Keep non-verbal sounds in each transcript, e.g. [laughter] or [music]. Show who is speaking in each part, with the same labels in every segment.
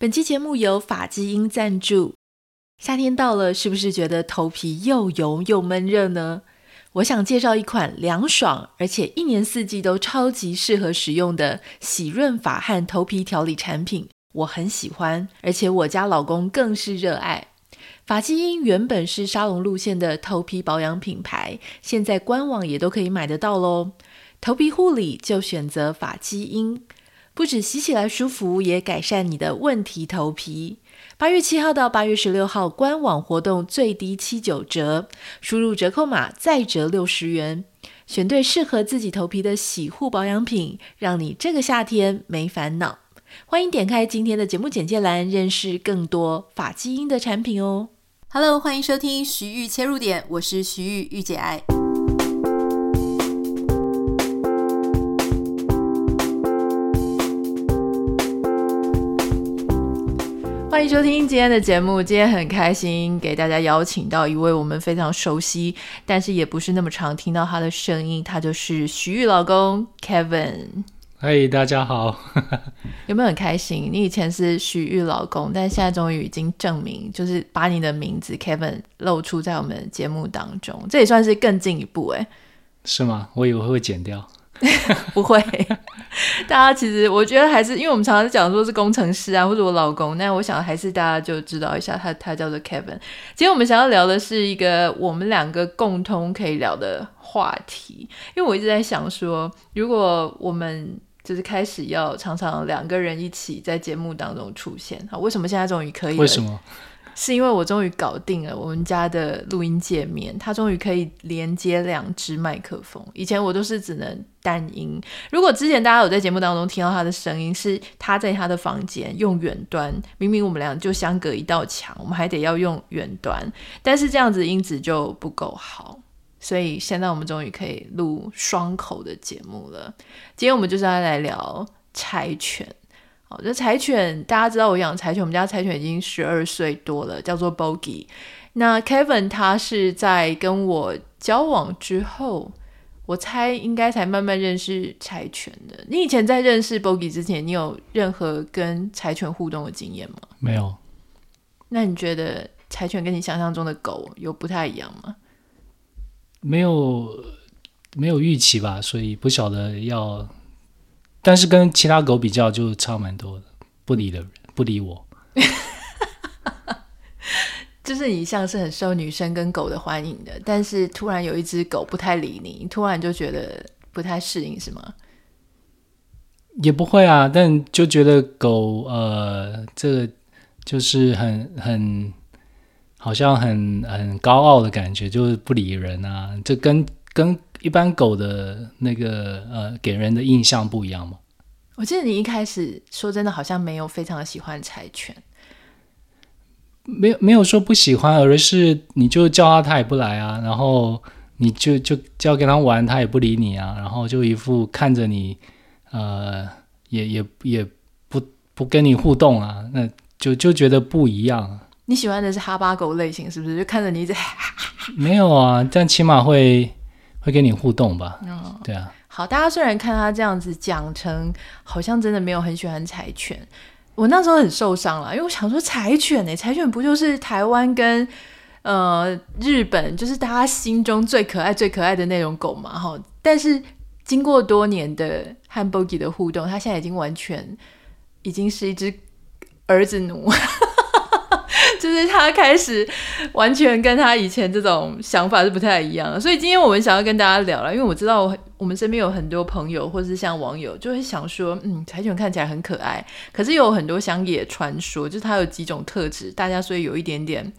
Speaker 1: 本期节目由法基因赞助。夏天到了，是不是觉得头皮又油又闷热呢？我想介绍一款凉爽，而且一年四季都超级适合使用的洗润发和头皮调理产品，我很喜欢，而且我家老公更是热爱。发基因原本是沙龙路线的头皮保养品牌，现在官网也都可以买得到喽。头皮护理就选择法基因。不止洗起来舒服，也改善你的问题头皮。八月七号到八月十六号，官网活动最低七九折，输入折扣码再折六十元，选对适合自己头皮的洗护保养品，让你这个夏天没烦恼。欢迎点开今天的节目简介栏，认识更多发基因的产品哦。Hello，欢迎收听徐玉切入点，我是徐玉，御姐爱。欢迎收听今天的节目。今天很开心给大家邀请到一位我们非常熟悉，但是也不是那么常听到他的声音，他就是徐玉老公 Kevin。
Speaker 2: 嗨，大家好。[laughs]
Speaker 1: 有没有很开心？你以前是徐玉老公，但现在终于已经证明，就是把你的名字 Kevin 露出在我们的节目当中，这也算是更进一步哎。
Speaker 2: 是吗？我以为会剪掉。[laughs]
Speaker 1: 不会，[laughs] 大家其实我觉得还是，因为我们常常讲说是工程师啊，或者我老公，那我想还是大家就知道一下他，他叫做 Kevin。今天我们想要聊的是一个我们两个共同可以聊的话题，因为我一直在想说，如果我们就是开始要常常两个人一起在节目当中出现，好，为什么现在终于可以了？
Speaker 2: 为什么？
Speaker 1: 是因为我终于搞定了我们家的录音界面，它终于可以连接两只麦克风。以前我都是只能单音。如果之前大家有在节目当中听到他的声音，是他在他的房间用远端，明明我们俩就相隔一道墙，我们还得要用远端，但是这样子音质就不够好。所以现在我们终于可以录双口的节目了。今天我们就是要来聊柴犬。哦，这柴犬大家知道，我养柴犬，我们家柴犬已经十二岁多了，叫做 Bogi。那 Kevin 他是在跟我交往之后，我猜应该才慢慢认识柴犬的。你以前在认识 Bogi 之前，你有任何跟柴犬互动的经验吗？
Speaker 2: 没有。
Speaker 1: 那你觉得柴犬跟你想象中的狗有不太一样吗？
Speaker 2: 没有，没有预期吧，所以不晓得要。但是跟其他狗比较就差蛮多的，不理的人不理我，[laughs]
Speaker 1: 就是你像是很受女生跟狗的欢迎的，但是突然有一只狗不太理你，突然就觉得不太适应，是吗？
Speaker 2: 也不会啊，但就觉得狗呃，这个就是很很好像很很高傲的感觉，就是不理人啊，这跟跟。一般狗的那个呃，给人的印象不一样吗？
Speaker 1: 我记得你一开始说真的，好像没有非常的喜欢柴犬，
Speaker 2: 没有没有说不喜欢，而是你就叫它它也不来啊。然后你就就叫跟它玩，它也不理你啊。然后就一副看着你，呃，也也也不不跟你互动啊。那就就觉得不一样。
Speaker 1: 你喜欢的是哈巴狗类型，是不是？就看着你一直 [laughs]
Speaker 2: 没有啊，但起码会。会跟你互动吧？
Speaker 1: 嗯，
Speaker 2: 对啊。
Speaker 1: 好，大家虽然看他这样子讲成，好像真的没有很喜欢柴犬。我那时候很受伤了，因为我想说柴犬呢，柴犬不就是台湾跟呃日本，就是大家心中最可爱、最可爱的那种狗嘛？哈，但是经过多年的和 Bogie 的互动，他现在已经完全已经是一只儿子奴。就是他开始完全跟他以前这种想法是不太一样的，所以今天我们想要跟大家聊了，因为我知道我们身边有很多朋友或是像网友就会想说，嗯，柴犬看起来很可爱，可是有很多乡野传说，就是它有几种特质，大家所以有一点点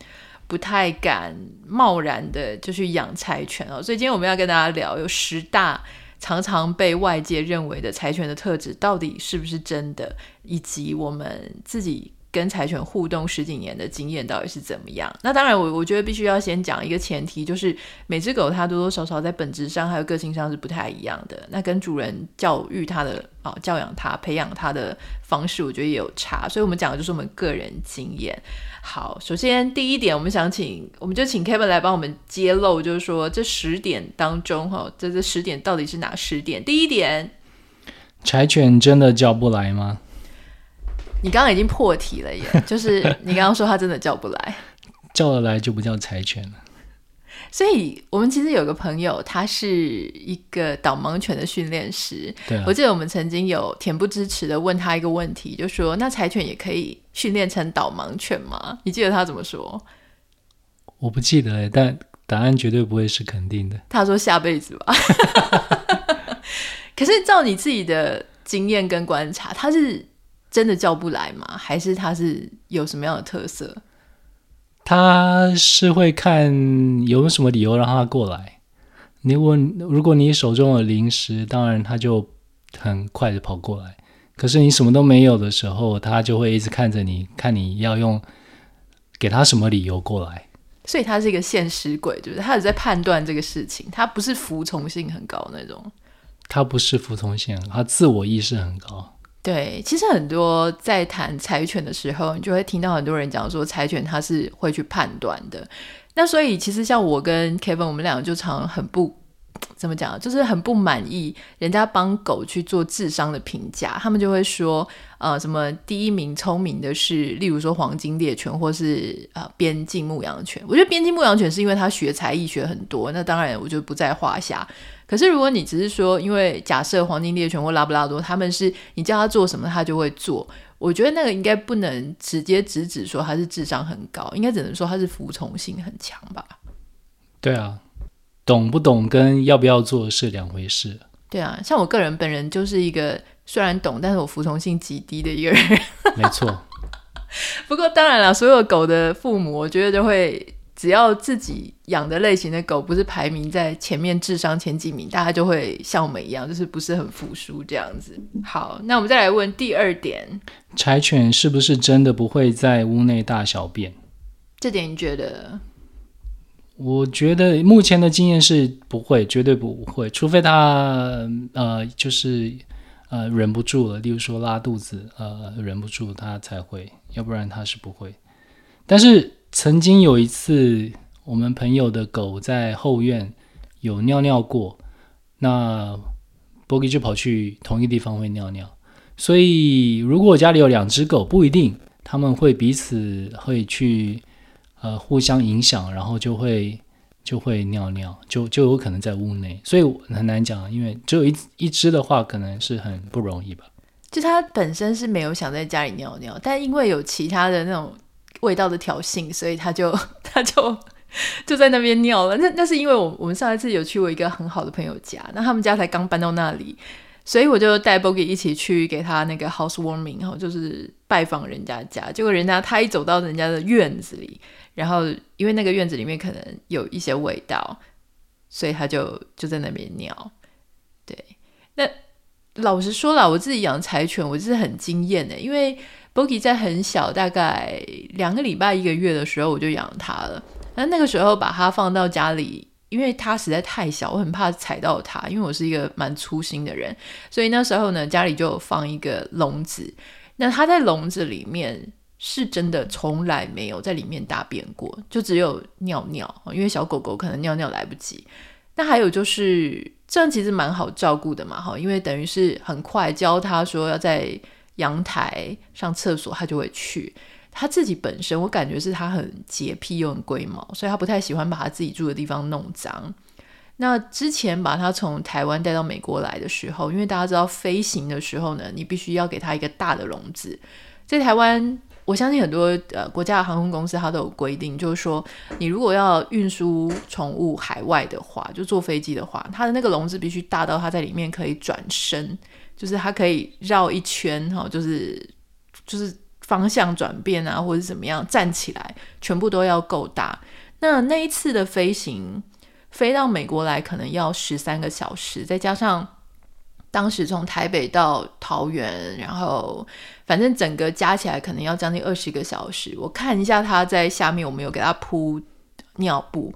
Speaker 1: 不太敢贸然的就去养柴犬哦。所以今天我们要跟大家聊，有十大常常被外界认为的柴犬的特质到底是不是真的，以及我们自己。跟柴犬互动十几年的经验到底是怎么样？那当然我，我觉得必须要先讲一个前提，就是每只狗它多多少少在本质上还有个性上是不太一样的。那跟主人教育它的啊、教养它、培养它的方式，我觉得也有差。所以，我们讲的就是我们个人经验。好，首先第一点，我们想请，我们就请 Kevin 来帮我们揭露，就是说这十点当中，哈，这这十点到底是哪十点？第一点，
Speaker 2: 柴犬真的叫不来吗？
Speaker 1: 你刚刚已经破题了耶，就是你刚刚说他真的叫不来，[laughs]
Speaker 2: 叫得来就不叫柴犬了。
Speaker 1: 所以我们其实有个朋友，他是一个导盲犬的训练师。
Speaker 2: 对啊，
Speaker 1: 我记得我们曾经有恬不知耻的问他一个问题，就说：“那柴犬也可以训练成导盲犬吗？”你记得他怎么说？
Speaker 2: 我不记得，但答案绝对不会是肯定的。
Speaker 1: 他说：“下辈子吧。[laughs] ”可是照你自己的经验跟观察，他是真的叫不来吗？还是他是有什么样的特色？
Speaker 2: 他是会看有什么理由让他过来。你问，如果你手中有零食，当然他就很快的跑过来。可是你什么都没有的时候，他就会一直看着你，看你要用给他什么理由过来。
Speaker 1: 所以他是一个现实鬼，就是他有在判断这个事情，他不是服从性很高那种。
Speaker 2: 他不是服从性，他自我意识很高。
Speaker 1: 对，其实很多在谈柴犬的时候，你就会听到很多人讲说，柴犬它是会去判断的。那所以其实像我跟 Kevin，我们两个就常很不怎么讲，就是很不满意人家帮狗去做智商的评价，他们就会说，呃，什么第一名聪明的是，例如说黄金猎犬或是呃边境牧羊犬。我觉得边境牧羊犬是因为它学才艺学很多，那当然我就不在话下。可是，如果你只是说，因为假设黄金猎犬或拉布拉多，他们是你叫他做什么，他就会做。我觉得那个应该不能直接直指说他是智商很高，应该只能说他是服从性很强吧。
Speaker 2: 对啊，懂不懂跟要不要做是两回事。
Speaker 1: 对啊，像我个人本人就是一个虽然懂，但是我服从性极低的一个人。
Speaker 2: 没错。[laughs]
Speaker 1: 不过当然了，所有狗的父母，我觉得就会。只要自己养的类型的狗不是排名在前面智商前几名，大家就会像我们一样，就是不是很服输这样子。好，那我们再来问第二点：
Speaker 2: 柴犬是不是真的不会在屋内大小便？
Speaker 1: 这点你觉得？
Speaker 2: 我觉得目前的经验是不会，绝对不会，除非它呃就是呃忍不住了，例如说拉肚子，呃忍不住它才会，要不然它是不会。但是。曾经有一次，我们朋友的狗在后院有尿尿过，那 Bogi 就跑去同一个地方会尿尿。所以，如果我家里有两只狗，不一定他们会彼此会去呃互相影响，然后就会就会尿尿，就就有可能在屋内。所以很难讲，因为只有一一只的话，可能是很不容易吧。
Speaker 1: 就它本身是没有想在家里尿尿，但因为有其他的那种。味道的挑衅，所以他就 [laughs] 他就 [laughs] 就在那边尿了。那那是因为我我们上一次有去我一个很好的朋友家，那他们家才刚搬到那里，所以我就带 Bogie 一起去给他那个 housewarming，然后就是拜访人家家。结果人家他一走到人家的院子里，然后因为那个院子里面可能有一些味道，所以他就就在那边尿。对，那老实说了，我自己养柴犬，我就是很惊艳的，因为。Boogie 在很小，大概两个礼拜、一个月的时候，我就养它了。那那个时候把它放到家里，因为它实在太小，我很怕踩到它。因为我是一个蛮粗心的人，所以那时候呢，家里就放一个笼子。那它在笼子里面是真的从来没有在里面大便过，就只有尿尿。因为小狗狗可能尿尿来不及。那还有就是这样，其实蛮好照顾的嘛，哈，因为等于是很快教它说要在。阳台上厕所，他就会去。他自己本身，我感觉是他很洁癖又很龟毛，所以他不太喜欢把他自己住的地方弄脏。那之前把他从台湾带到美国来的时候，因为大家知道飞行的时候呢，你必须要给他一个大的笼子。在台湾，我相信很多呃国家的航空公司它都有规定，就是说你如果要运输宠物海外的话，就坐飞机的话，它的那个笼子必须大到它在里面可以转身。就是它可以绕一圈哈，就是就是方向转变啊，或者怎么样站起来，全部都要够大。那那一次的飞行飞到美国来，可能要十三个小时，再加上当时从台北到桃园，然后反正整个加起来可能要将近二十个小时。我看一下他在下面，我们有给他铺尿布。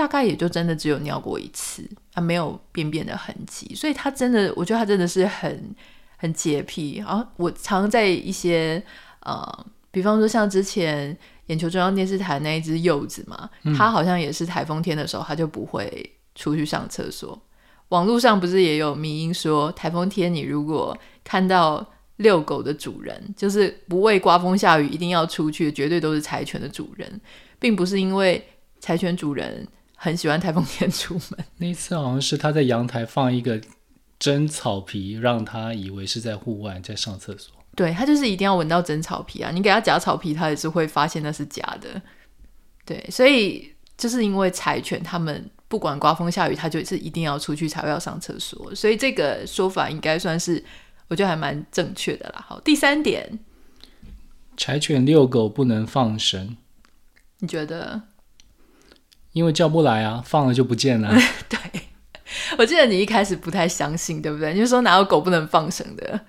Speaker 1: 大概也就真的只有尿过一次啊，没有便便的痕迹，所以他真的，我觉得他真的是很很洁癖。啊我常在一些呃，比方说像之前眼球中央电视台那一只柚子嘛，它、嗯、好像也是台风天的时候，它就不会出去上厕所。网络上不是也有迷因说，台风天你如果看到遛狗的主人，就是不畏刮风下雨一定要出去，绝对都是柴犬的主人，并不是因为柴犬主人很喜欢台风天出门。[laughs]
Speaker 2: 那一次好像是他在阳台放一个真草皮，让他以为是在户外在上厕所。
Speaker 1: 对，他就是一定要闻到真草皮啊！你给他假草皮，他也是会发现那是假的。对，所以就是因为柴犬，他们不管刮风下雨，他就是一定要出去才会要上厕所，所以这个说法应该算是。我觉得还蛮正确的啦。好，第三点，
Speaker 2: 柴犬遛狗不能放绳。
Speaker 1: 你觉得？
Speaker 2: 因为叫不来啊，放了就不见了。[laughs]
Speaker 1: 对，[laughs] 我记得你一开始不太相信，对不对？你就说哪有狗不能放绳的？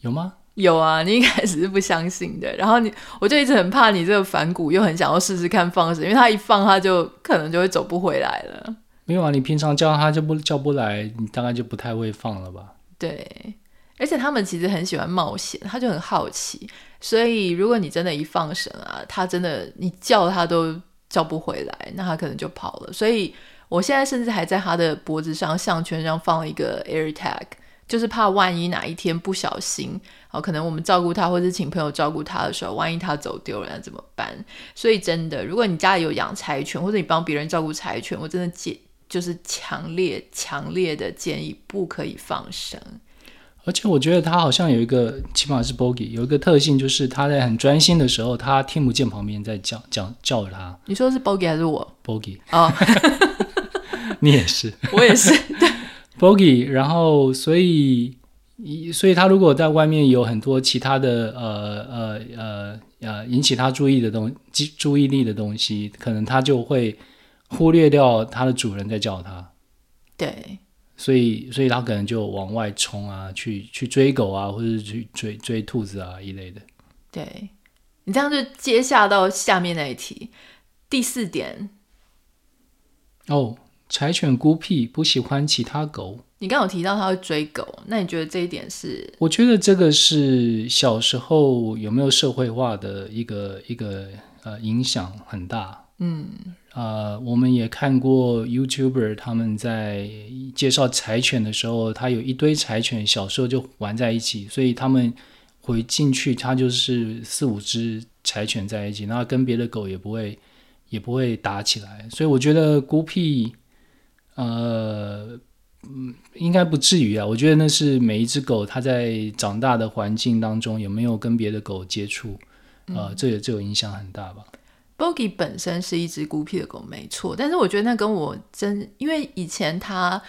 Speaker 2: 有吗？
Speaker 1: 有啊，你一开始是不相信的。然后你，我就一直很怕你这个反骨，又很想要试试看放绳，因为它一放，它就可能就会走不回来了。
Speaker 2: 没有啊，你平常叫它就不叫不来，你大概就不太会放了吧？
Speaker 1: 对。而且他们其实很喜欢冒险，他就很好奇，所以如果你真的一放绳啊，他真的你叫他都叫不回来，那他可能就跑了。所以我现在甚至还在他的脖子上项圈上放了一个 AirTag，就是怕万一哪一天不小心，哦，可能我们照顾他或者请朋友照顾他的时候，万一他走丢了怎么办？所以真的，如果你家里有养柴犬，或者你帮别人照顾柴犬，我真的建就是强烈强烈的建议不可以放生。
Speaker 2: 而且我觉得它好像有一个，起码是 Bogi 有一个特性，就是它在很专心的时候，它听不见旁边在叫叫叫它。
Speaker 1: 你说是 Bogi 还是我
Speaker 2: ？Bogi
Speaker 1: 哦，oh. [laughs]
Speaker 2: 你也是，[laughs]
Speaker 1: 我也是。对，[laughs]
Speaker 2: Bogi，然后所以所以它如果在外面有很多其他的呃呃呃呃引起它注意的东注注意力的东西，可能它就会忽略掉它的主人在叫它。
Speaker 1: 对。
Speaker 2: 所以，所以他可能就往外冲啊，去去追狗啊，或者是去追追兔子啊一类的。
Speaker 1: 对，你这样就接下到下面那一题，第四点。
Speaker 2: 哦，柴犬孤僻，不喜欢其他狗。
Speaker 1: 你刚刚有提到他会追狗，那你觉得这一点是？
Speaker 2: 我觉得这个是小时候有没有社会化的一个一个呃影响很大。
Speaker 1: 嗯。
Speaker 2: 呃，我们也看过 YouTuber 他们在介绍柴犬的时候，他有一堆柴犬，小时候就玩在一起，所以他们回进去，他就是四五只柴犬在一起，然后跟别的狗也不会也不会打起来，所以我觉得孤僻，呃，嗯，应该不至于啊。我觉得那是每一只狗它在长大的环境当中有没有跟别的狗接触，呃，嗯、这也这有影响很大吧。
Speaker 1: Bogi 本身是一只孤僻的狗，没错。但是我觉得那跟我真，因为以前它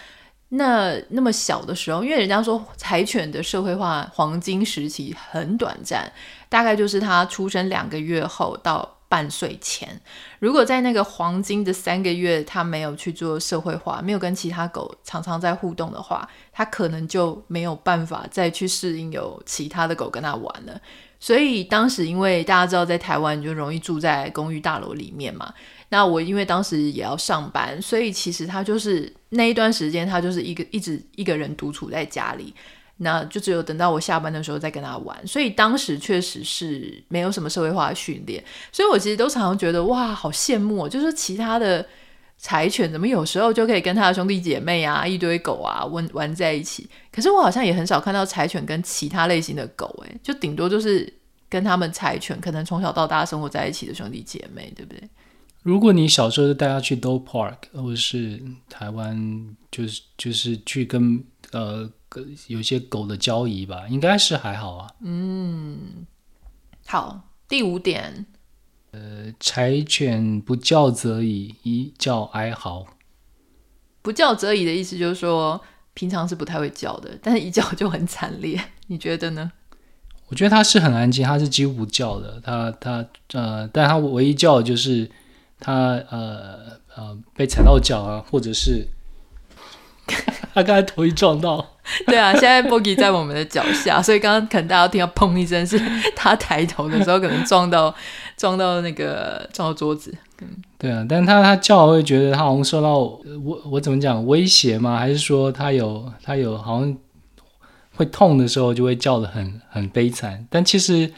Speaker 1: 那那么小的时候，因为人家说柴犬的社会化黄金时期很短暂，大概就是它出生两个月后到半岁前。如果在那个黄金的三个月，它没有去做社会化，没有跟其他狗常常在互动的话，它可能就没有办法再去适应有其他的狗跟它玩了。所以当时，因为大家知道在台湾就容易住在公寓大楼里面嘛，那我因为当时也要上班，所以其实他就是那一段时间，他就是一个一直一个人独处在家里，那就只有等到我下班的时候再跟他玩。所以当时确实是没有什么社会化的训练，所以我其实都常常觉得哇，好羡慕，就是其他的柴犬怎么有时候就可以跟他的兄弟姐妹啊，一堆狗啊玩玩在一起。可是我好像也很少看到柴犬跟其他类型的狗，诶，就顶多就是跟他们柴犬可能从小到大生活在一起的兄弟姐妹，对不对？
Speaker 2: 如果你小时候就带他去 dog park，或者是台湾就是就是去跟呃有些狗的交易吧，应该是还好啊。
Speaker 1: 嗯，好，第五点，
Speaker 2: 呃，柴犬不叫则已，一叫哀嚎。
Speaker 1: 不叫则已的意思就是说。平常是不太会叫的，但是一叫就很惨烈。你觉得呢？
Speaker 2: 我觉得它是很安静，它是几乎不叫的。它它呃，但它唯一叫的就是它呃呃被踩到脚啊，或者是 [laughs] 它刚才头一撞到。[laughs]
Speaker 1: 对啊，现在 Bogi 在我们的脚下，所以刚刚可能大家听到砰一声，是 [laughs] 他抬头的时候可能撞到撞到那个撞到桌子。嗯，
Speaker 2: 对啊，但是他他叫，我会觉得他好像受到我我怎么讲威胁吗？还是说他有他有好像会痛的时候就会叫的很很悲惨？但其实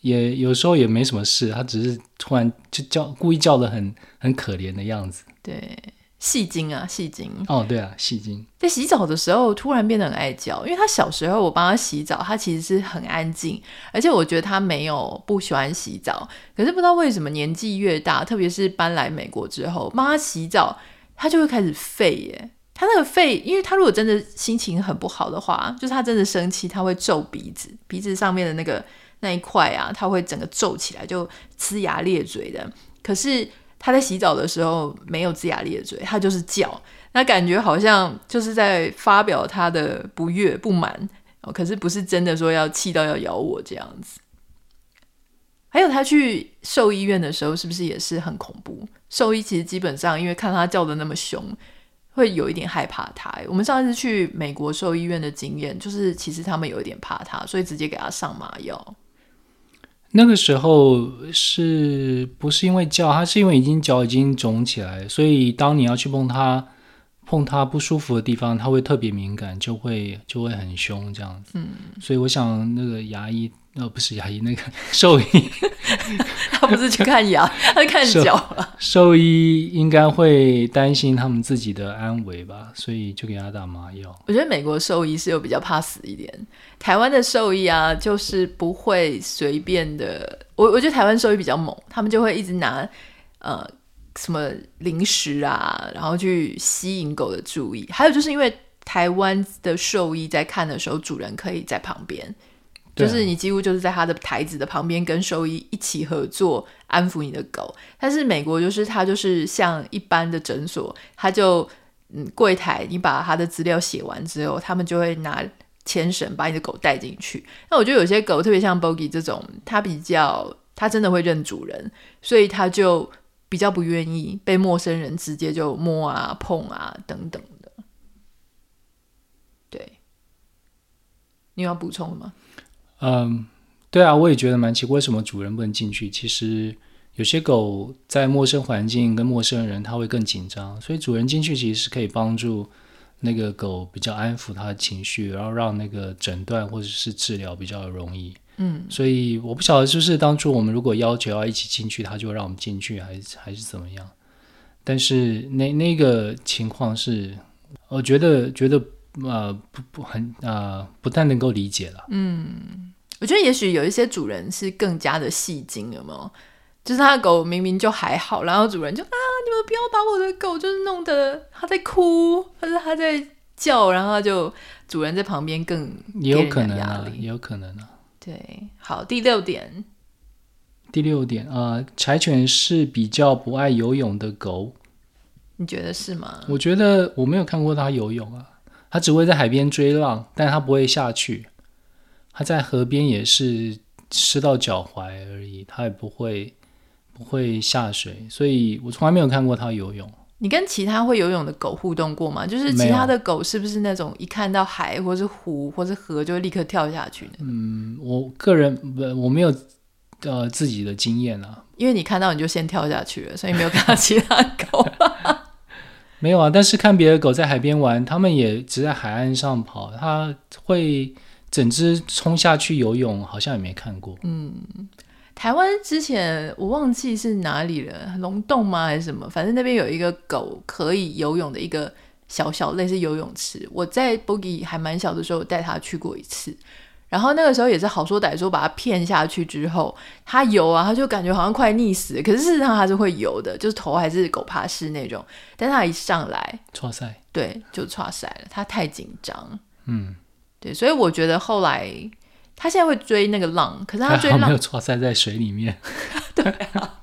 Speaker 2: 也有时候也没什么事，他只是突然就叫故意叫的很很可怜的样子。
Speaker 1: 对，细金啊，戏精。
Speaker 2: 哦，对啊，戏精。
Speaker 1: 在洗澡的时候突然变得很爱叫，因为他小时候我帮他洗澡，他其实是很安静，而且我觉得他没有不喜欢洗澡。可是不知道为什么年纪越大，特别是搬来美国之后，帮他洗澡，他就会开始吠耶。他那个吠，因为他如果真的心情很不好的话，就是他真的生气，他会皱鼻子，鼻子上面的那个那一块啊，他会整个皱起来，就呲牙咧嘴的。可是他在洗澡的时候没有龇牙咧嘴，他就是叫，那感觉好像就是在发表他的不悦不满哦。可是不是真的说要气到要咬我这样子。还有他去兽医院的时候，是不是也是很恐怖？兽医其实基本上因为看他叫得那么凶。会有一点害怕他。我们上一次去美国兽医院的经验，就是其实他们有一点怕他，所以直接给他上麻药。
Speaker 2: 那个时候是不是因为叫他？是因为已经脚已经肿起来，所以当你要去碰他、碰他不舒服的地方，他会特别敏感，就会就会很凶这样子。嗯，所以我想那个牙医。哦，不是牙医，那个兽医，[laughs]
Speaker 1: 他不是去看牙，他是看脚了。[laughs]
Speaker 2: 兽医应该会担心他们自己的安危吧，所以就给他打麻药。
Speaker 1: 我觉得美国兽医是有比较怕死一点，台湾的兽医啊，就是不会随便的。我我觉得台湾兽医比较猛，他们就会一直拿呃什么零食啊，然后去吸引狗的注意。还有就是因为台湾的兽医在看的时候，主人可以在旁边。就是你几乎就是在他的台子的旁边跟兽医一起合作安抚你的狗，但是美国就是他就是像一般的诊所，他就嗯柜台，你把他的资料写完之后，他们就会拿牵绳把你的狗带进去。那我觉得有些狗特别像 Bogi 这种，它比较它真的会认主人，所以它就比较不愿意被陌生人直接就摸啊碰啊等等的。对，你有要补充吗？
Speaker 2: 嗯，对啊，我也觉得蛮奇怪，为什么主人不能进去？其实有些狗在陌生环境跟陌生人，它会更紧张，所以主人进去其实是可以帮助那个狗比较安抚它的情绪，然后让那个诊断或者是治疗比较容易。嗯，所以我不晓得就是当初我们如果要求要一起进去，它就让我们进去，还是还是怎么样？但是那那个情况是，我觉得觉得。呃，不不很呃，不太能够理解了。
Speaker 1: 嗯，我觉得也许有一些主人是更加的戏精，有没有？就是他的狗明明就还好，然后主人就啊，你们不要把我的狗就是弄得他在哭，或者他在叫，然后就主人在旁边更
Speaker 2: 也有可能啊，也有可能啊。
Speaker 1: 对，好，第六点，
Speaker 2: 第六点啊，呃，柴犬是比较不爱游泳的狗，
Speaker 1: 你觉得是吗？
Speaker 2: 我觉得我没有看过它游泳啊。他只会在海边追浪，但他不会下去。他在河边也是湿到脚踝而已，他也不会不会下水，所以我从来没有看过他游泳。
Speaker 1: 你跟其他会游泳的狗互动过吗？就是其他的狗是不是那种一看到海或是湖或是河就会立刻跳下去呢？
Speaker 2: 嗯，我个人不，我没有呃自己的经验啊。
Speaker 1: 因为你看到你就先跳下去了，所以没有看到其他狗。[laughs]
Speaker 2: 没有啊，但是看别的狗在海边玩，他们也只在海岸上跑，它会整只冲下去游泳，好像也没看过。
Speaker 1: 嗯，台湾之前我忘记是哪里了，龙洞吗还是什么？反正那边有一个狗可以游泳的一个小小类似游泳池，我在 Boogie 还蛮小的时候带它去过一次。然后那个时候也是好说歹说把他骗下去之后，他游啊，他就感觉好像快溺死了。可是事实上他是会游的，就是头还是狗爬式那种。但他一上来，
Speaker 2: 剉赛，
Speaker 1: 对，就剉赛了。他太紧张，
Speaker 2: 嗯，
Speaker 1: 对，所以我觉得后来他现在会追那个浪，可是他追浪 [laughs]
Speaker 2: 没有在水里面，[laughs]
Speaker 1: 对啊，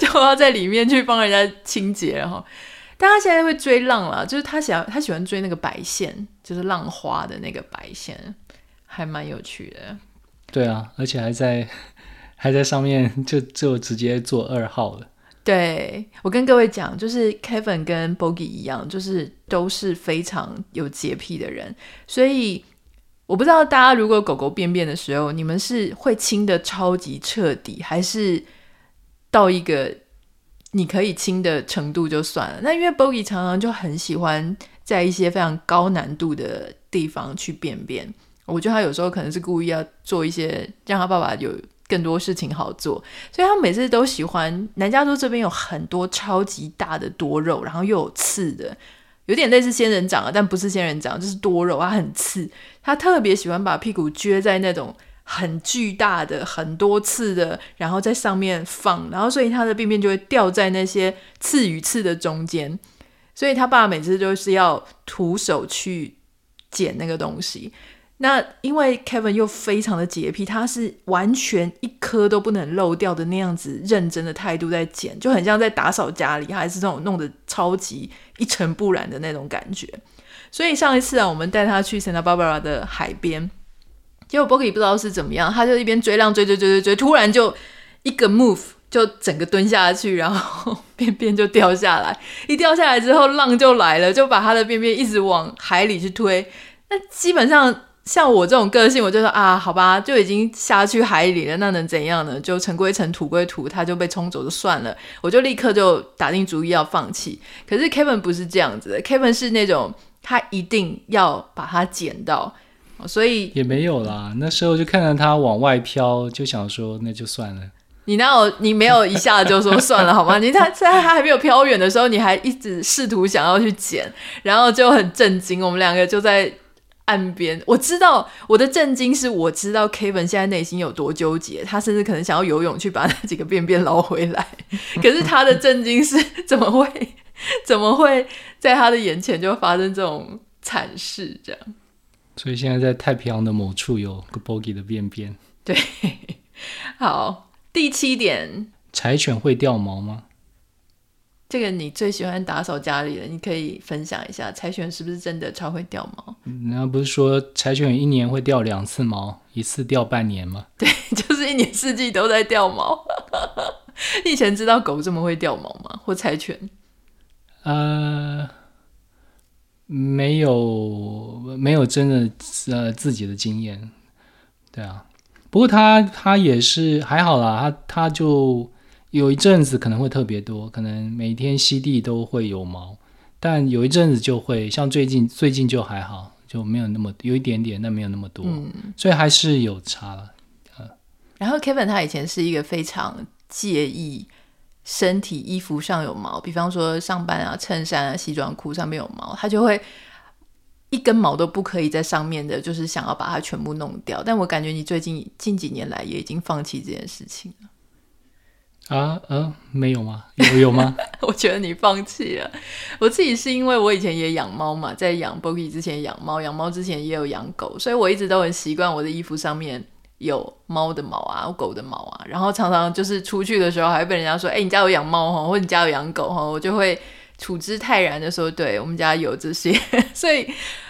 Speaker 1: 就要在里面去帮人家清洁，然后，但他现在会追浪了，就是他想他喜欢追那个白线，就是浪花的那个白线。还蛮有趣的，
Speaker 2: 对啊，而且还在 [laughs] 还在上面就就直接做二号了。
Speaker 1: 对，我跟各位讲，就是 Kevin 跟 Bogi 一样，就是都是非常有洁癖的人，所以我不知道大家如果狗狗便便的时候，你们是会清的超级彻底，还是到一个你可以清的程度就算了？那因为 Bogi 常常就很喜欢在一些非常高难度的地方去便便。我觉得他有时候可能是故意要做一些让他爸爸有更多事情好做，所以他每次都喜欢南加州这边有很多超级大的多肉，然后又有刺的，有点类似仙人掌啊，但不是仙人掌，就是多肉，它很刺，他特别喜欢把屁股撅在那种很巨大的、很多刺的，然后在上面放，然后所以他的便便就会掉在那些刺与刺的中间，所以他爸每次都是要徒手去捡那个东西。那因为 Kevin 又非常的洁癖，他是完全一颗都不能漏掉的那样子认真的态度在捡，就很像在打扫家里，还是这种弄得超级一尘不染的那种感觉。所以上一次啊，我们带他去 Santa Barbara 的海边，结果 Bogi 不知道是怎么样，他就一边追浪追追追追追，突然就一个 move 就整个蹲下去，然后便便就掉下来，一掉下来之后浪就来了，就把他的便便一直往海里去推，那基本上。像我这种个性，我就说啊，好吧，就已经下去海里了，那能怎样呢？就尘归尘，土归土，它就被冲走就算了。我就立刻就打定主意要放弃。可是 Kevin 不是这样子的，Kevin 是那种他一定要把它捡到，所以
Speaker 2: 也没有啦。那时候就看着它往外飘，就想说那就算了。
Speaker 1: 你那有？你没有一下子就说算了好吗？你他在他还没有飘远的时候，你还一直试图想要去捡，然后就很震惊。我们两个就在。岸边，我知道我的震惊是，我知道 Kevin 现在内心有多纠结，他甚至可能想要游泳去把那几个便便捞回来。[laughs] 可是他的震惊是，怎么会，[laughs] 怎么会在他的眼前就发生这种惨事？这样，
Speaker 2: 所以现在在太平洋的某处有个 Bogi 的便便。
Speaker 1: 对，好，第七点，
Speaker 2: 柴犬会掉毛吗？
Speaker 1: 这个你最喜欢打扫家里的，你可以分享一下，柴犬是不是真的超会掉毛？
Speaker 2: 那不是说柴犬一年会掉两次毛，一次掉半年吗？[laughs]
Speaker 1: 对，就是一年四季都在掉毛。你 [laughs] 以前知道狗这么会掉毛吗？或柴犬？
Speaker 2: 呃，没有，没有真的呃自己的经验。对啊，不过它它也是还好啦，它它就。有一阵子可能会特别多，可能每天吸地都会有毛，但有一阵子就会像最近，最近就还好，就没有那么有一点点，但没有那么多，嗯、所以还是有差了。嗯、
Speaker 1: 然后 Kevin 他以前是一个非常介意身体衣服上有毛，比方说上班啊、衬衫啊、西装裤上面有毛，他就会一根毛都不可以在上面的，就是想要把它全部弄掉。但我感觉你最近近几年来也已经放弃这件事情了。
Speaker 2: 啊，呃、没有吗？有有吗？[laughs]
Speaker 1: 我觉得你放弃了。我自己是因为我以前也养猫嘛，在养 Bogi 之前养猫，养猫之前也有养狗，所以我一直都很习惯我的衣服上面有猫的毛啊，狗的毛啊。然后常常就是出去的时候，还会被人家说：“哎、你家有养猫哈，[laughs] 或者你家有养狗哈。”我就会处之泰然的说：“对，我们家有这些。”所以，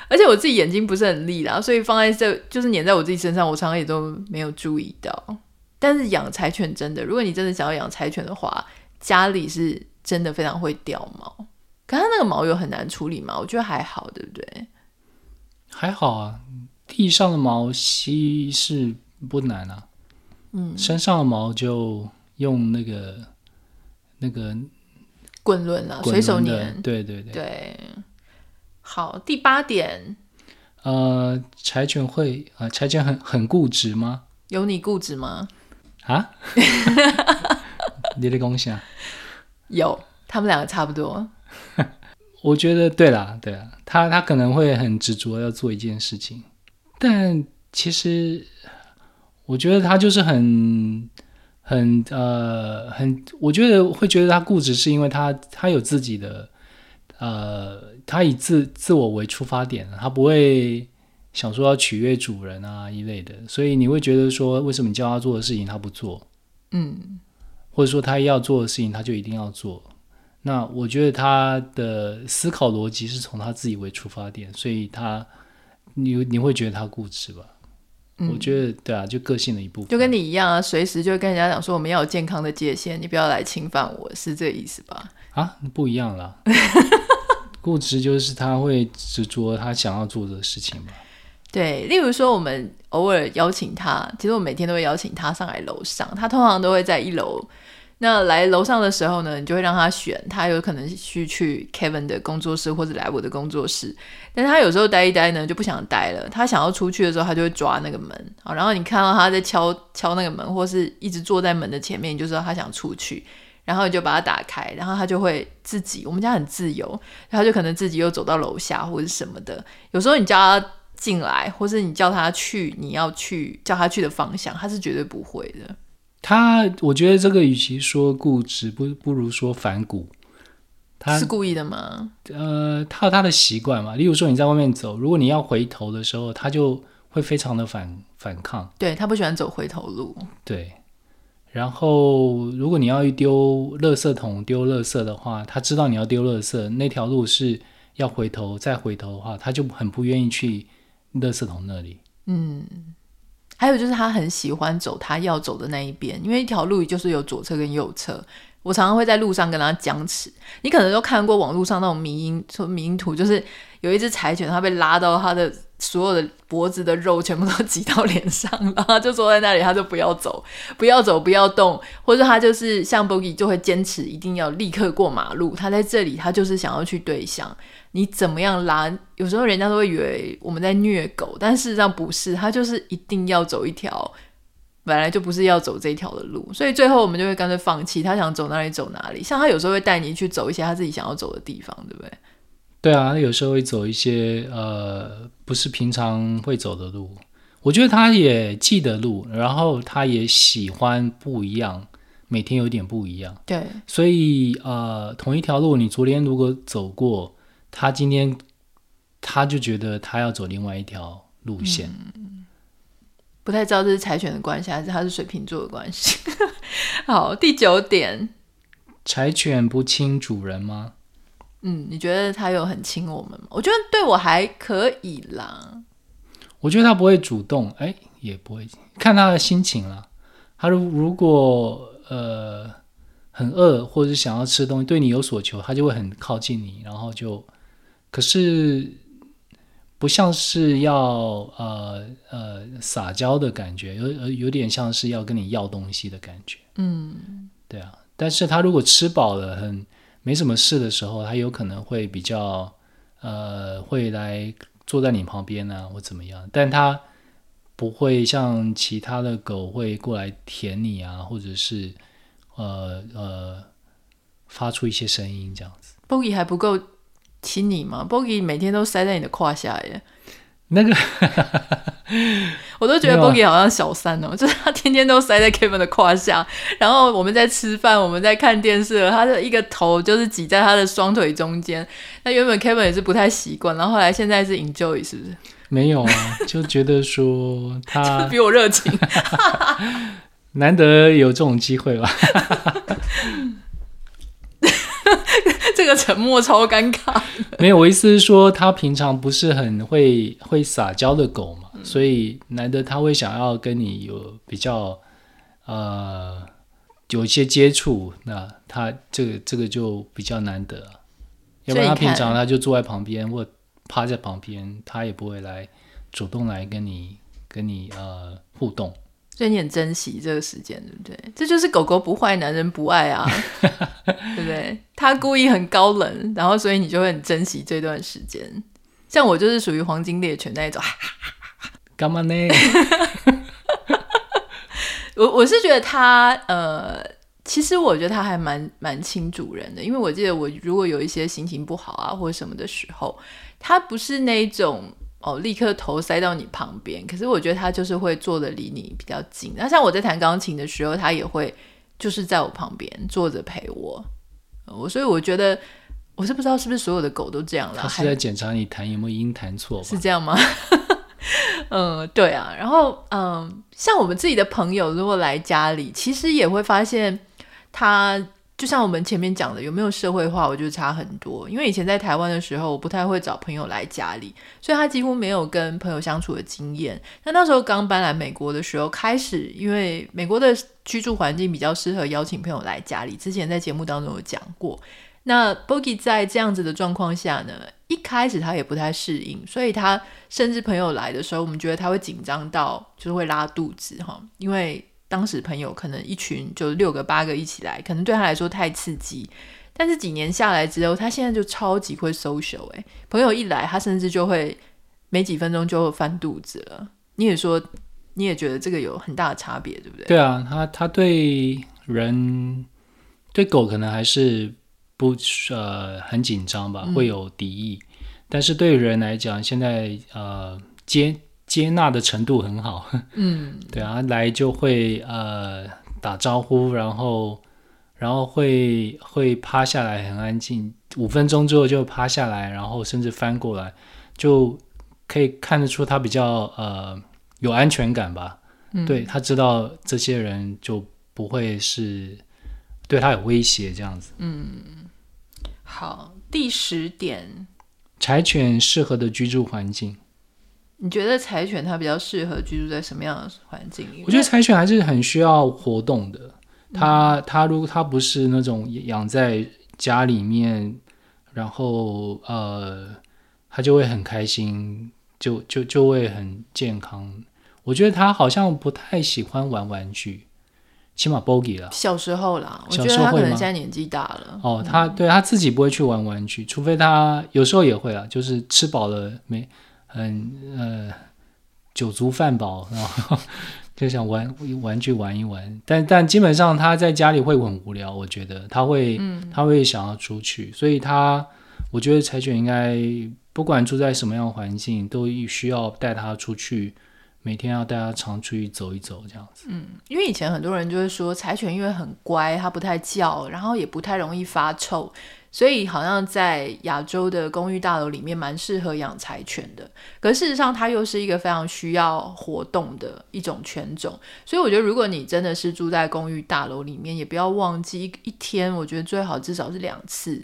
Speaker 1: 而且我自己眼睛不是很利啦，所以放在这就是粘在我自己身上，我常常也都没有注意到。但是养柴犬真的，如果你真的想要养柴犬的话，家里是真的非常会掉毛。可它那个毛又很难处理嘛，我觉得还好，对不对？
Speaker 2: 还好啊，地上的毛吸是不难啊。嗯，身上的毛就用那个那个
Speaker 1: 滚轮啊，随手粘。
Speaker 2: 对对对。
Speaker 1: 对。好，第八点。
Speaker 2: 呃，柴犬会啊、呃，柴犬很很固执吗？
Speaker 1: 有你固执吗？
Speaker 2: 啊，你的贡献
Speaker 1: 有，他们两个差不多。[laughs]
Speaker 2: 我觉得对啦，对啦，他他可能会很执着要做一件事情，但其实我觉得他就是很很呃很，我觉得会觉得他固执，是因为他他有自己的呃，他以自自我为出发点，他不会。想说要取悦主人啊一类的，所以你会觉得说，为什么你叫他做的事情他不做？嗯，或者说他要做的事情他就一定要做？那我觉得他的思考逻辑是从他自己为出发点，所以他你你会觉得他固执吧？嗯，我觉得对啊，就个性的一部分，
Speaker 1: 就跟你一样啊，随时就跟人家讲说我们要有健康的界限，你不要来侵犯我，是这个意思吧？
Speaker 2: 啊，不一样啦，[laughs] 固执就是他会执着他想要做的事情吧。
Speaker 1: 对，例如说，我们偶尔邀请他，其实我每天都会邀请他上来楼上。他通常都会在一楼那来楼上的时候呢，你就会让他选，他有可能去去 Kevin 的工作室或者来我的工作室。但是他有时候待一待呢，就不想待了。他想要出去的时候，他就会抓那个门啊。然后你看到他在敲敲那个门，或是一直坐在门的前面，你就知道他想出去。然后你就把它打开，然后他就会自己。我们家很自由，他就可能自己又走到楼下或者什么的。有时候你叫他进来，或是你叫他去你要去叫他去的方向，他是绝对不会的。
Speaker 2: 他，我觉得这个与其说固执，不不如说反骨。他
Speaker 1: 是故意的吗？
Speaker 2: 呃，他有他的习惯嘛。例如说你在外面走，如果你要回头的时候，他就会非常的反反抗。
Speaker 1: 对，他不喜欢走回头路。
Speaker 2: 对。然后，如果你要丢垃圾桶、丢垃圾的话，他知道你要丢垃圾，那条路是要回头再回头的话，他就很不愿意去垃圾桶那里。
Speaker 1: 嗯。还有就是他很喜欢走他要走的那一边，因为一条路就是有左侧跟右侧。我常常会在路上跟他僵持。你可能都看过网络上那种迷因，说迷因图，就是有一只柴犬，它被拉到它的所有的脖子的肉全部都挤到脸上，然后就坐在那里，他就不要走，不要走，不要动，或者他就是像 Boogie 就会坚持一定要立刻过马路。他在这里，他就是想要去对向。你怎么样拉？有时候人家都会以为我们在虐狗，但事实上不是，他就是一定要走一条本来就不是要走这条的路，所以最后我们就会干脆放弃。他想走哪里走哪里，像他有时候会带你去走一些他自己想要走的地方，对不对？
Speaker 2: 对啊，他有时候会走一些呃不是平常会走的路。我觉得他也记得路，然后他也喜欢不一样，每天有点不一样。
Speaker 1: 对，
Speaker 2: 所以呃同一条路，你昨天如果走过。他今天他就觉得他要走另外一条路线，
Speaker 1: 嗯，不太知道这是柴犬的关系还是他是水瓶座的关系。[laughs] 好，第九点，
Speaker 2: 柴犬不亲主人吗？
Speaker 1: 嗯，你觉得他有很亲我们吗？我觉得对我还可以啦。
Speaker 2: 我觉得他不会主动，哎，也不会看他的心情啦。他如如果呃很饿或者是想要吃东西，对你有所求，他就会很靠近你，然后就。可是不像是要呃呃撒娇的感觉，有有点像是要跟你要东西的感觉。
Speaker 1: 嗯，
Speaker 2: 对啊。但是他如果吃饱了，很没什么事的时候，他有可能会比较呃会来坐在你旁边啊，或怎么样。但他不会像其他的狗会过来舔你啊，或者是呃呃发出一些声音这样子。
Speaker 1: Bogi 还不够。亲你吗？Bogi 每天都塞在你的胯下耶。
Speaker 2: 那个，[laughs]
Speaker 1: 我都觉得 Bogi 好像小三哦，啊、[laughs] 就是他天天都塞在 Kevin 的胯下，然后我们在吃饭，我们在看电视，他的一个头就是挤在他的双腿中间。那原本 Kevin 也是不太习惯，然后后来现在是 enjoy 是不是？
Speaker 2: 没有啊，就觉得说他 [laughs]
Speaker 1: 比我热情，
Speaker 2: 难得有这种机会吧。
Speaker 1: 这个沉默超尴尬。[laughs]
Speaker 2: 没有，我意思是说，他平常不是很会会撒娇的狗嘛，嗯、所以难得他会想要跟你有比较呃有一些接触，那他这个这个就比较难得。要不然他平常他就坐在旁边或趴在旁边，他也不会来主动来跟你跟你呃互动。
Speaker 1: 所以你很珍惜这个时间，对不对？这就是狗狗不坏，男人不爱啊，[laughs] 对不对？他故意很高冷，然后所以你就会很珍惜这段时间。像我就是属于黄金猎犬那一种，[laughs]
Speaker 2: 干嘛呢？[laughs]
Speaker 1: 我我是觉得他呃，其实我觉得他还蛮蛮亲主人的，因为我记得我如果有一些心情不好啊或者什么的时候，他不是那一种。哦，立刻头塞到你旁边，可是我觉得他就是会坐的离你比较近。那像我在弹钢琴的时候，他也会就是在我旁边坐着陪我。我所以我觉得，我是不知道是不是所有的狗都这样了。
Speaker 2: 他是在检查你弹有没有音弹错，
Speaker 1: 是这样吗？[laughs] 嗯，对啊。然后嗯，像我们自己的朋友如果来家里，其实也会发现他。就像我们前面讲的，有没有社会化，我觉得差很多。因为以前在台湾的时候，我不太会找朋友来家里，所以他几乎没有跟朋友相处的经验。那那时候刚搬来美国的时候，开始因为美国的居住环境比较适合邀请朋友来家里，之前在节目当中有讲过。那 Bogi 在这样子的状况下呢，一开始他也不太适应，所以他甚至朋友来的时候，我们觉得他会紧张到就是会拉肚子哈，因为。当时朋友可能一群就六个八个一起来，可能对他来说太刺激。但是几年下来之后，他现在就超级会 social 哎，朋友一来，他甚至就会没几分钟就翻肚子了。你也说，你也觉得这个有很大的差别，对不对？
Speaker 2: 对啊，他他对人对狗可能还是不呃很紧张吧，会有敌意。嗯但是对人来讲，现在呃接接纳的程度很好，[laughs] [laughs]
Speaker 1: 嗯，
Speaker 2: 对啊，来就会呃打招呼，然后然后会会趴下来很安静，五分钟之后就趴下来，然后甚至翻过来，就可以看得出他比较呃有安全感吧，嗯，对，他知道这些人就不会是对他有威胁这样子，
Speaker 1: 嗯，好，第十点。
Speaker 2: 柴犬适合的居住环境，
Speaker 1: 你觉得柴犬它比较适合居住在什么样的环境里？
Speaker 2: 我觉得柴犬还是很需要活动的。它它如果它不是那种养在家里面，然后呃，它就会很开心，就就就会很健康。我觉得它好像不太喜欢玩玩具。起码 Bogi 了，
Speaker 1: 小时候啦，我觉得它可能现在年纪大了。
Speaker 2: 哦，它对它自己不会去玩玩具，除非它有时候也会啊，就是吃饱了没，很呃酒足饭饱，然后 [laughs] 就想玩玩具玩一玩。但但基本上他在家里会很无聊，我觉得他会、嗯、他会想要出去，所以他我觉得柴犬应该不管住在什么样的环境，都需要带他出去。每天要带它常出去走一走，这样子。
Speaker 1: 嗯，因为以前很多人就是说柴犬因为很乖，它不太叫，然后也不太容易发臭，所以好像在亚洲的公寓大楼里面蛮适合养柴犬的。可事实上，它又是一个非常需要活动的一种犬种，所以我觉得如果你真的是住在公寓大楼里面，也不要忘记一一天，我觉得最好至少是两次，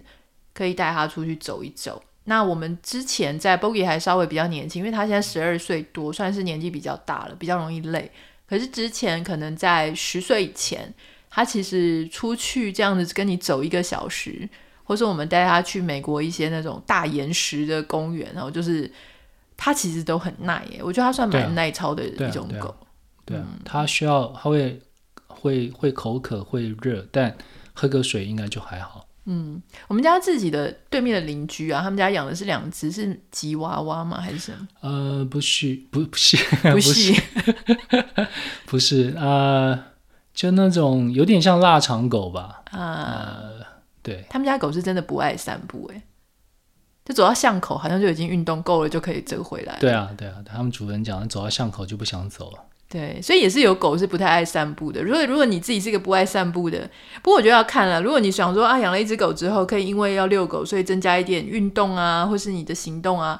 Speaker 1: 可以带它出去走一走。那我们之前在 Bogi 还稍微比较年轻，因为他现在十二岁多，算是年纪比较大了，比较容易累。可是之前可能在十岁以前，他其实出去这样子跟你走一个小时，或是我们带他去美国一些那种大岩石的公园，然后就是他其实都很耐耶。我觉得他算蛮耐操的一种狗。
Speaker 2: 对啊，他需要他会会会口渴会热，但喝个水应该就还好。
Speaker 1: 嗯，我们家自己的对面的邻居啊，他们家养的是两只是吉娃娃吗？还是什么？
Speaker 2: 呃，不是，不 [laughs] 不是，
Speaker 1: 不是，[laughs]
Speaker 2: 不是啊、呃，就那种有点像腊肠狗吧？
Speaker 1: 啊、呃，
Speaker 2: 对，
Speaker 1: 他们家狗是真的不爱散步，哎，就走到巷口，好像就已经运动够了，就可以折回来。
Speaker 2: 对啊，对啊，他们主人讲，走到巷口就不想走了。
Speaker 1: 对，所以也是有狗是不太爱散步的。如果如果你自己是个不爱散步的，不过我觉得要看了。如果你想说啊，养了一只狗之后，可以因为要遛狗，所以增加一点运动啊，或是你的行动啊，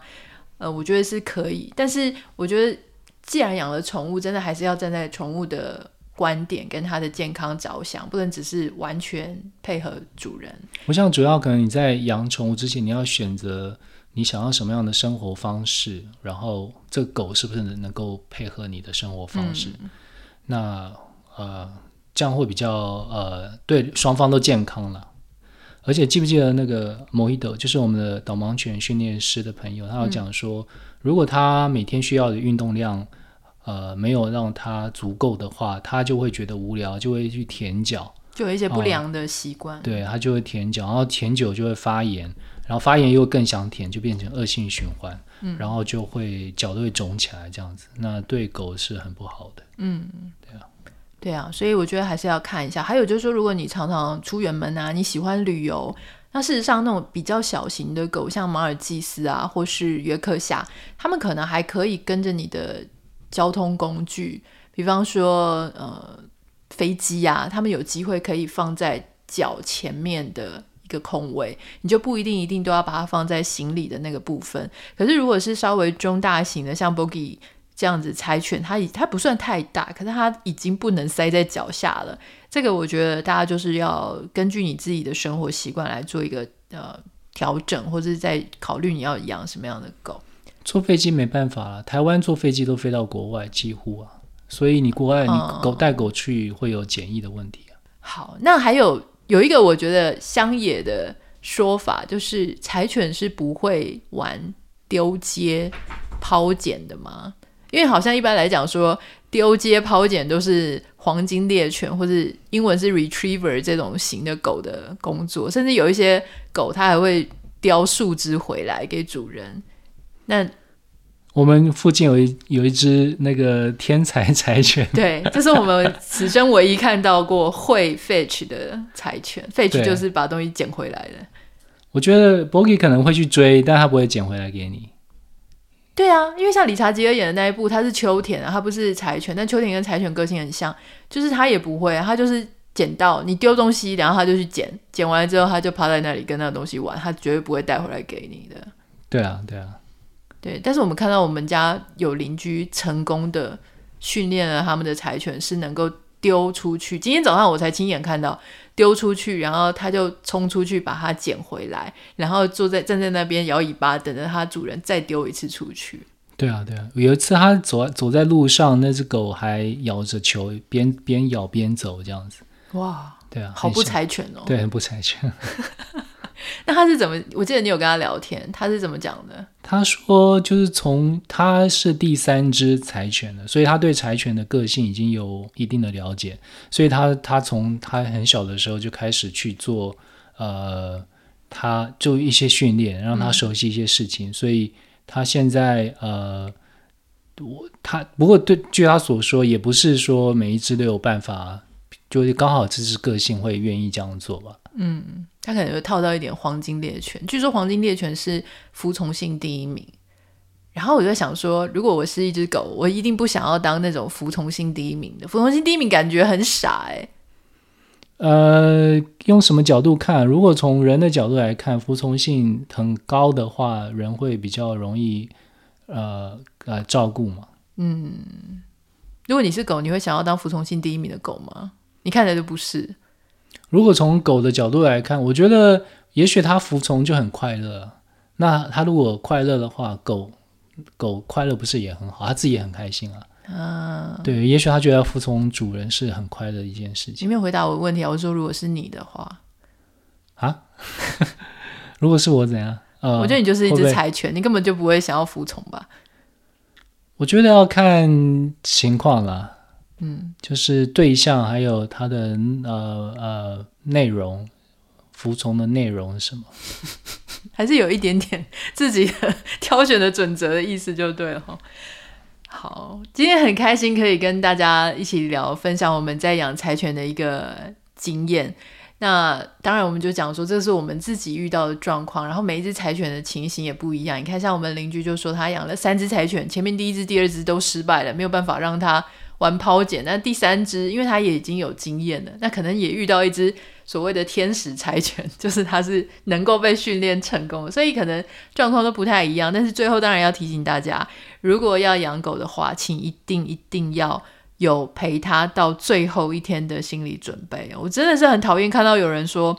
Speaker 1: 呃，我觉得是可以。但是我觉得，既然养了宠物，真的还是要站在宠物的观点跟他的健康着想，不能只是完全配合主人。
Speaker 2: 我想主要可能你在养宠物之前，你要选择。你想要什么样的生活方式？然后这狗是不是能够配合你的生活方式？嗯、那呃，这样会比较呃，对双方都健康了。而且记不记得那个莫伊德，就是我们的导盲犬训练师的朋友，他有讲说，嗯、如果他每天需要的运动量呃没有让他足够的话，他就会觉得无聊，就会去舔脚，
Speaker 1: 就有一些不良的习惯。
Speaker 2: 哦、对，他就会舔脚，然后舔久就会发炎。然后发炎又更想舔，就变成恶性循环，嗯，然后就会脚都会肿起来，这样子，那对狗是很不好的，
Speaker 1: 嗯，对啊，对啊，所以我觉得还是要看一下。还有就是说，如果你常常出远门啊，你喜欢旅游，那事实上那种比较小型的狗，像马尔济斯啊，或是约克夏，他们可能还可以跟着你的交通工具，比方说呃飞机啊，他们有机会可以放在脚前面的。一个空位，你就不一定一定都要把它放在行李的那个部分。可是如果是稍微中大型的，像 bogie 这样子柴犬，它已它不算太大，可是它已经不能塞在脚下了。这个我觉得大家就是要根据你自己的生活习惯来做一个呃调整，或者是在考虑你要养什么样的狗。
Speaker 2: 坐飞机没办法了，台湾坐飞机都飞到国外，几乎啊，所以你国外你狗带狗去会有检疫的问题啊。
Speaker 1: 嗯、好，那还有。有一个我觉得乡野的说法，就是柴犬是不会玩丢接、抛捡的吗。因为好像一般来讲说，丢接抛捡都是黄金猎犬或者英文是 retriever 这种型的狗的工作，甚至有一些狗它还会叼树枝回来给主人。那
Speaker 2: 我们附近有一有一只那个天才柴犬，[laughs]
Speaker 1: 对，这是我们此生唯一看到过会 fetch 的柴犬，fetch 就是把东西捡回来的。
Speaker 2: 我觉得 Bogie 可能会去追，但他不会捡回来给你。
Speaker 1: 对啊，因为像理查吉尔演的那一部，他是秋田啊，他不是柴犬，但秋田跟柴犬个性很像，就是他也不会，啊他就是捡到你丢东西，然后他就去捡，捡完了之后他就趴在那里跟那个东西玩，他绝对不会带回来给你的。
Speaker 2: 对啊，对啊。
Speaker 1: 对，但是我们看到我们家有邻居成功的训练了他们的柴犬，是能够丢出去。今天早上我才亲眼看到丢出去，然后他就冲出去把它捡回来，然后坐在站在那边摇尾巴，等着它主人再丢一次出去。
Speaker 2: 对啊，对啊，有一次他走走在路上，那只狗还咬着球，边边咬边走，这样子。
Speaker 1: 哇，
Speaker 2: 对啊，
Speaker 1: 好不柴犬哦。
Speaker 2: 对，很不柴犬。[laughs]
Speaker 1: 那他是怎么？我记得你有跟他聊天，他是怎么讲的？
Speaker 2: 他说，就是从他是第三只柴犬的，所以他对柴犬的个性已经有一定的了解，所以他他从他很小的时候就开始去做，呃，他就一些训练，让他熟悉一些事情，所以他现在呃，我他不过对，据他所说，也不是说每一只都有办法，就是刚好这只个性会愿意这样做吧。
Speaker 1: 嗯，他可能会套到一点黄金猎犬。据说黄金猎犬是服从性第一名。然后我就想说，如果我是一只狗，我一定不想要当那种服从性第一名的。服从性第一名感觉很傻哎。
Speaker 2: 呃，用什么角度看？如果从人的角度来看，服从性很高的话，人会比较容易呃呃照顾嘛。嗯，
Speaker 1: 如果你是狗，你会想要当服从性第一名的狗吗？你看起来就不是。
Speaker 2: 如果从狗的角度来看，我觉得也许它服从就很快乐。那它如果快乐的话，狗狗快乐不是也很好？它自己也很开心啊。啊，对，也许它觉得服从主人是很快乐的一件事情。
Speaker 1: 你没有回答我的问题啊？我说如果是你的话，
Speaker 2: 啊？[laughs] 如果是我怎样？呃，
Speaker 1: 我觉得你就是一只柴犬，你根本就不会想要服从吧？
Speaker 2: 我觉得要看情况啦。嗯，就是对象还有它的呃呃内容，服从的内容是什么？[laughs]
Speaker 1: 还是有一点点自己的挑选的准则的意思就对了哈。好，今天很开心可以跟大家一起聊，分享我们在养柴犬的一个经验。那当然，我们就讲说这是我们自己遇到的状况，然后每一只柴犬的情形也不一样。你看，像我们邻居就说他养了三只柴犬，前面第一只、第二只都失败了，没有办法让他。玩抛捡，那第三只，因为它也已经有经验了，那可能也遇到一只所谓的天使柴犬，[laughs] 就是它是能够被训练成功的，所以可能状况都不太一样。但是最后当然要提醒大家，如果要养狗的话，请一定一定要有陪它到最后一天的心理准备。我真的是很讨厌看到有人说，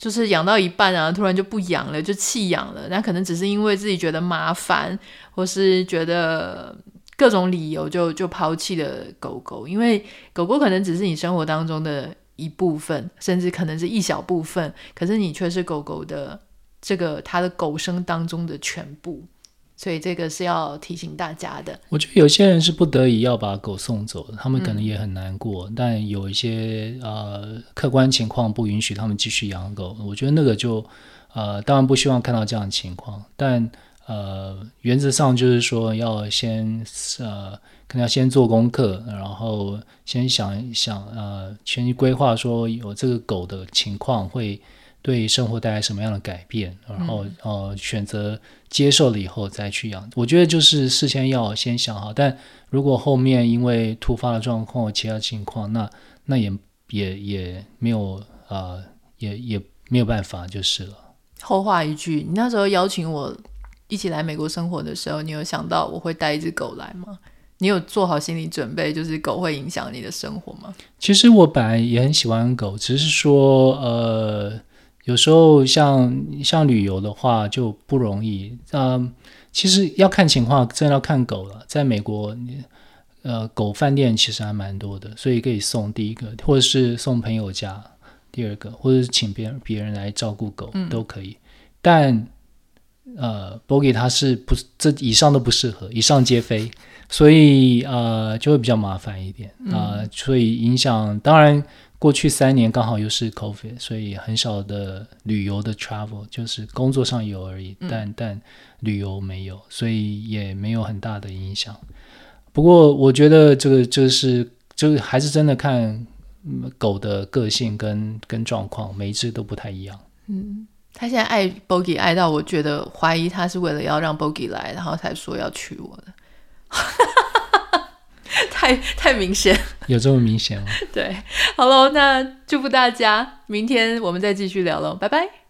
Speaker 1: 就是养到一半啊，突然就不养了，就弃养了，那可能只是因为自己觉得麻烦，或是觉得。各种理由就就抛弃了狗狗，因为狗狗可能只是你生活当中的一部分，甚至可能是一小部分，可是你却是狗狗的这个它的狗生当中的全部，所以这个是要提醒大家的。
Speaker 2: 我觉得有些人是不得已要把狗送走的，他们可能也很难过，嗯、但有一些呃客观情况不允许他们继续养狗，我觉得那个就呃当然不希望看到这样的情况，但。呃，原则上就是说，要先呃，可能要先做功课，然后先想一想，呃，先去规划说有这个狗的情况会对生活带来什么样的改变，然后呃，选择接受了以后再去养。我觉得就是事先要先想好，但如果后面因为突发的状况或其他情况，那那也也也没有啊、呃，也也没有办法就是了。
Speaker 1: 后话一句，你那时候邀请我。一起来美国生活的时候，你有想到我会带一只狗来吗？你有做好心理准备，就是狗会影响你的生活吗？
Speaker 2: 其实我本来也很喜欢狗，只是说，呃，有时候像像旅游的话就不容易。嗯、呃，其实要看情况，真的要看狗了。在美国，呃，狗饭店其实还蛮多的，所以可以送第一个，或者是送朋友家第二个，或者是请别人别人来照顾狗、嗯、都可以。但呃，Bogey 它是不这以上都不适合，以上皆非，所以呃就会比较麻烦一点啊、呃，所以影响当然。过去三年刚好又是 COVID，所以很少的旅游的 travel，就是工作上有而已，但、嗯、但旅游没有，所以也没有很大的影响。不过我觉得这个就是就是还是真的看狗的个性跟跟状况，每一只都不太一样。
Speaker 1: 嗯，他现在爱 Bogey 爱到我觉得怀疑他是为了要让 Bogey 来，然后才说要娶我的。[laughs] 太太明显，
Speaker 2: 有这么明显吗？
Speaker 1: 对，好喽，那祝福大家，明天我们再继续聊喽，拜拜。